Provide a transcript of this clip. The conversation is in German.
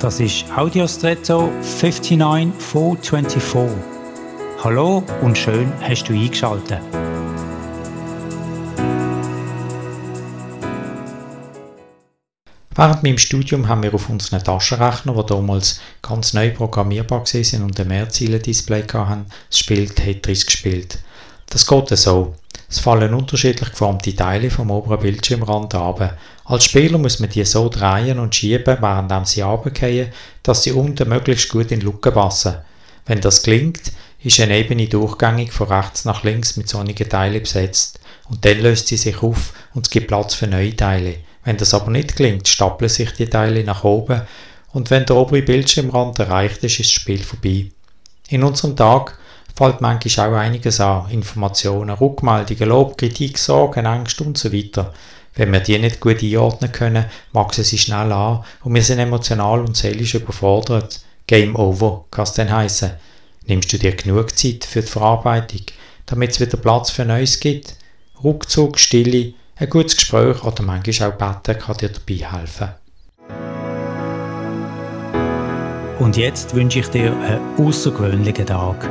Das ist Audiostretto 59424. Hallo und schön hast du eingeschaltet. Während meinem Studium haben wir auf unseren Taschenrechner, die damals ganz neu programmierbar waren und ein Mehrziele-Display hatten, das Spiel Tetris gespielt. Das geht so. Es fallen unterschiedlich geformte Teile vom oberen Bildschirmrand ab. Als Spieler muss man die so drehen und schieben, während sie runterfallen, dass sie unten möglichst gut in die Lücke passen. Wenn das gelingt, ist eine Ebene durchgängig von rechts nach links mit sonnigen Teilen besetzt und dann löst sie sich auf und es gibt Platz für neue Teile. Wenn das aber nicht gelingt, stapeln sich die Teile nach oben und wenn der obere Bildschirmrand erreicht ist, ist das Spiel vorbei. In unserem Tag fällt manchmal auch einiges an. Informationen, Rückmeldungen, Lob, Kritik, Sorgen, Ängste und so weiter. Wenn wir die nicht gut einordnen können, wachsen sie schnell an und wir sind emotional und seelisch überfordert. Game over kann es dann heissen. Nimmst du dir genug Zeit für die Verarbeitung, damit es wieder Platz für Neues gibt? Rückzug, Stille, ein gutes Gespräch oder manchmal auch Betten kann dir dabei helfen. Und jetzt wünsche ich dir einen außergewöhnlichen Tag.